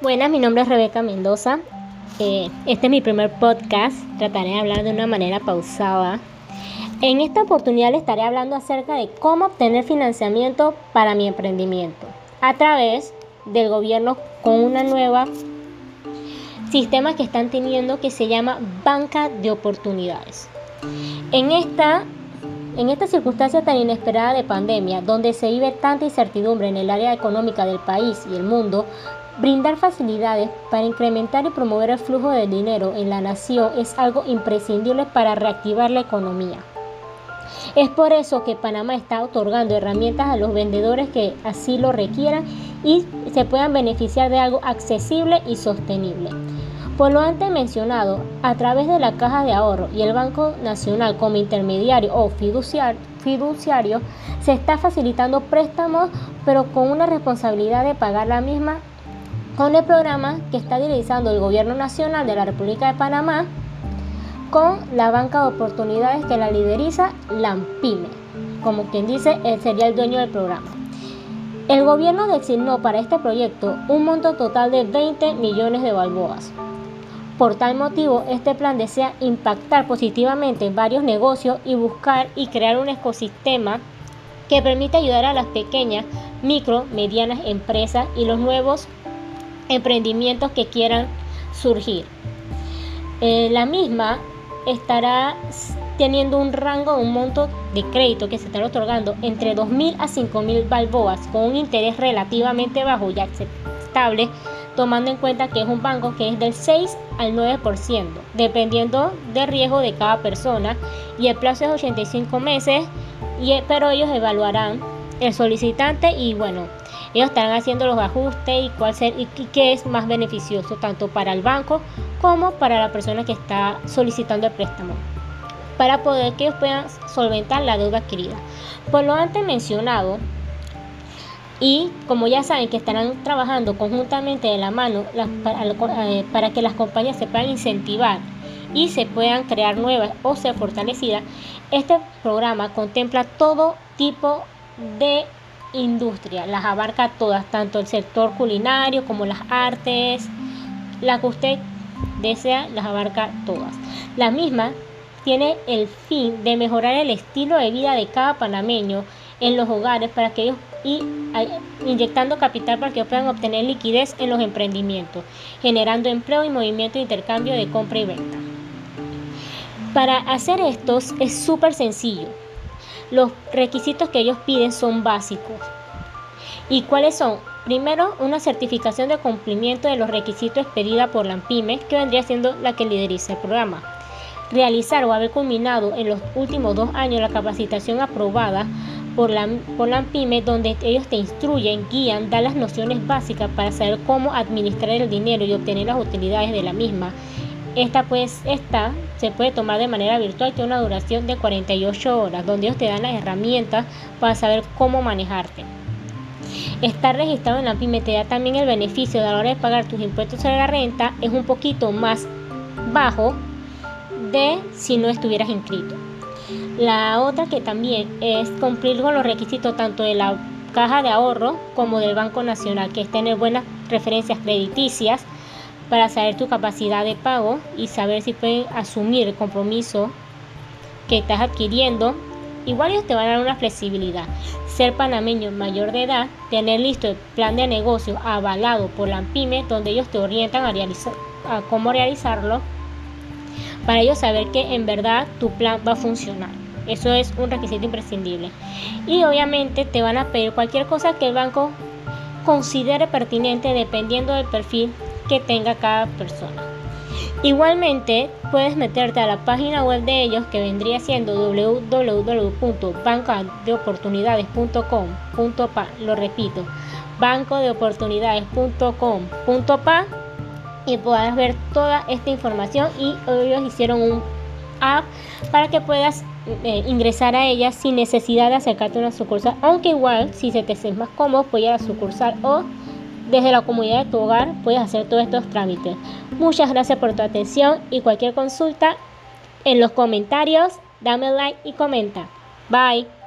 Buenas, mi nombre es Rebeca Mendoza. Eh, este es mi primer podcast. Trataré de hablar de una manera pausada. En esta oportunidad les estaré hablando acerca de cómo obtener financiamiento para mi emprendimiento a través del gobierno con una nueva sistema que están teniendo que se llama banca de oportunidades. En esta en esta circunstancia tan inesperada de pandemia, donde se vive tanta incertidumbre en el área económica del país y el mundo, brindar facilidades para incrementar y promover el flujo de dinero en la nación es algo imprescindible para reactivar la economía. Es por eso que Panamá está otorgando herramientas a los vendedores que así lo requieran y se puedan beneficiar de algo accesible y sostenible. Por lo antes mencionado, a través de la Caja de Ahorro y el Banco Nacional como intermediario o fiduciario, se está facilitando préstamos, pero con una responsabilidad de pagar la misma con el programa que está realizando el Gobierno Nacional de la República de Panamá con la banca de oportunidades que la lideriza LAMPIME, como quien dice, él sería el dueño del programa. El gobierno designó para este proyecto un monto total de 20 millones de balboas. Por tal motivo, este plan desea impactar positivamente en varios negocios y buscar y crear un ecosistema que permita ayudar a las pequeñas, micro, medianas empresas y los nuevos emprendimientos que quieran surgir. Eh, la misma estará teniendo un rango, un monto de crédito que se estará otorgando entre 2.000 a 5.000 balboas con un interés relativamente bajo y aceptable tomando en cuenta que es un banco que es del 6 al 9%, dependiendo del riesgo de cada persona, y el plazo es 85 meses, y, pero ellos evaluarán el solicitante y bueno, ellos estarán haciendo los ajustes y cuál ser, y qué es más beneficioso tanto para el banco como para la persona que está solicitando el préstamo para poder que ellos puedan solventar la deuda adquirida. Por lo antes mencionado, y como ya saben que estarán trabajando conjuntamente de la mano eh, para, que las compañías se puedan incentivar y se puedan crear nuevas o ser fortalecidas, este programa contempla todo tipo de industria, las abarca todas, tanto el sector culinario como las artes, la que usted desea, las abarca todas. La misma tiene el fin de mejorar el estilo de vida de cada panameño en los hogares para que ellos y inyectando capital para que puedan obtener liquidez en los emprendimientos, generando empleo y movimiento de intercambio de compra y venta. Para hacer esto es súper sencillo. Los requisitos que ellos piden son básicos. ¿Y cuáles son? Primero, una certificación de cumplimiento de los requisitos expedida por la PYME, que vendría siendo la que lideriza el programa. Realizar o haber culminado en los últimos dos años la capacitación aprobada por la, por la donde ellos te instruyen, guían, dan las nociones básicas para saber cómo administrar el dinero y obtener las utilidades de la misma. Esta pues esta se puede tomar de manera virtual, tiene una duración de 48 horas, donde ellos te dan las herramientas para saber cómo manejarte. Estar registrado en la PYME te da también el beneficio de a la hora de pagar tus impuestos sobre la renta es un poquito más bajo de si no estuvieras inscrito. La otra que también es cumplir con los requisitos tanto de la caja de ahorro como del Banco Nacional, que es tener buenas referencias crediticias para saber tu capacidad de pago y saber si pueden asumir el compromiso que estás adquiriendo. Igual ellos te van a dar una flexibilidad. Ser panameño mayor de edad, tener listo el plan de negocio avalado por la PYME, donde ellos te orientan a, realizar, a cómo realizarlo, para ellos saber que en verdad tu plan va a funcionar. Eso es un requisito imprescindible. Y obviamente te van a pedir cualquier cosa que el banco considere pertinente dependiendo del perfil que tenga cada persona. Igualmente puedes meterte a la página web de ellos que vendría siendo www.bancadeoportunidades.com.pa. Lo repito, bancodeoportunidades.com.pa y puedas ver toda esta información y ellos hicieron un app para que puedas eh, ingresar a ella sin necesidad de acercarte a una sucursal, aunque igual si se te sientes más cómodo puedes a sucursal o desde la comunidad de tu hogar puedes hacer todos estos trámites. Muchas gracias por tu atención y cualquier consulta en los comentarios, dame like y comenta. Bye.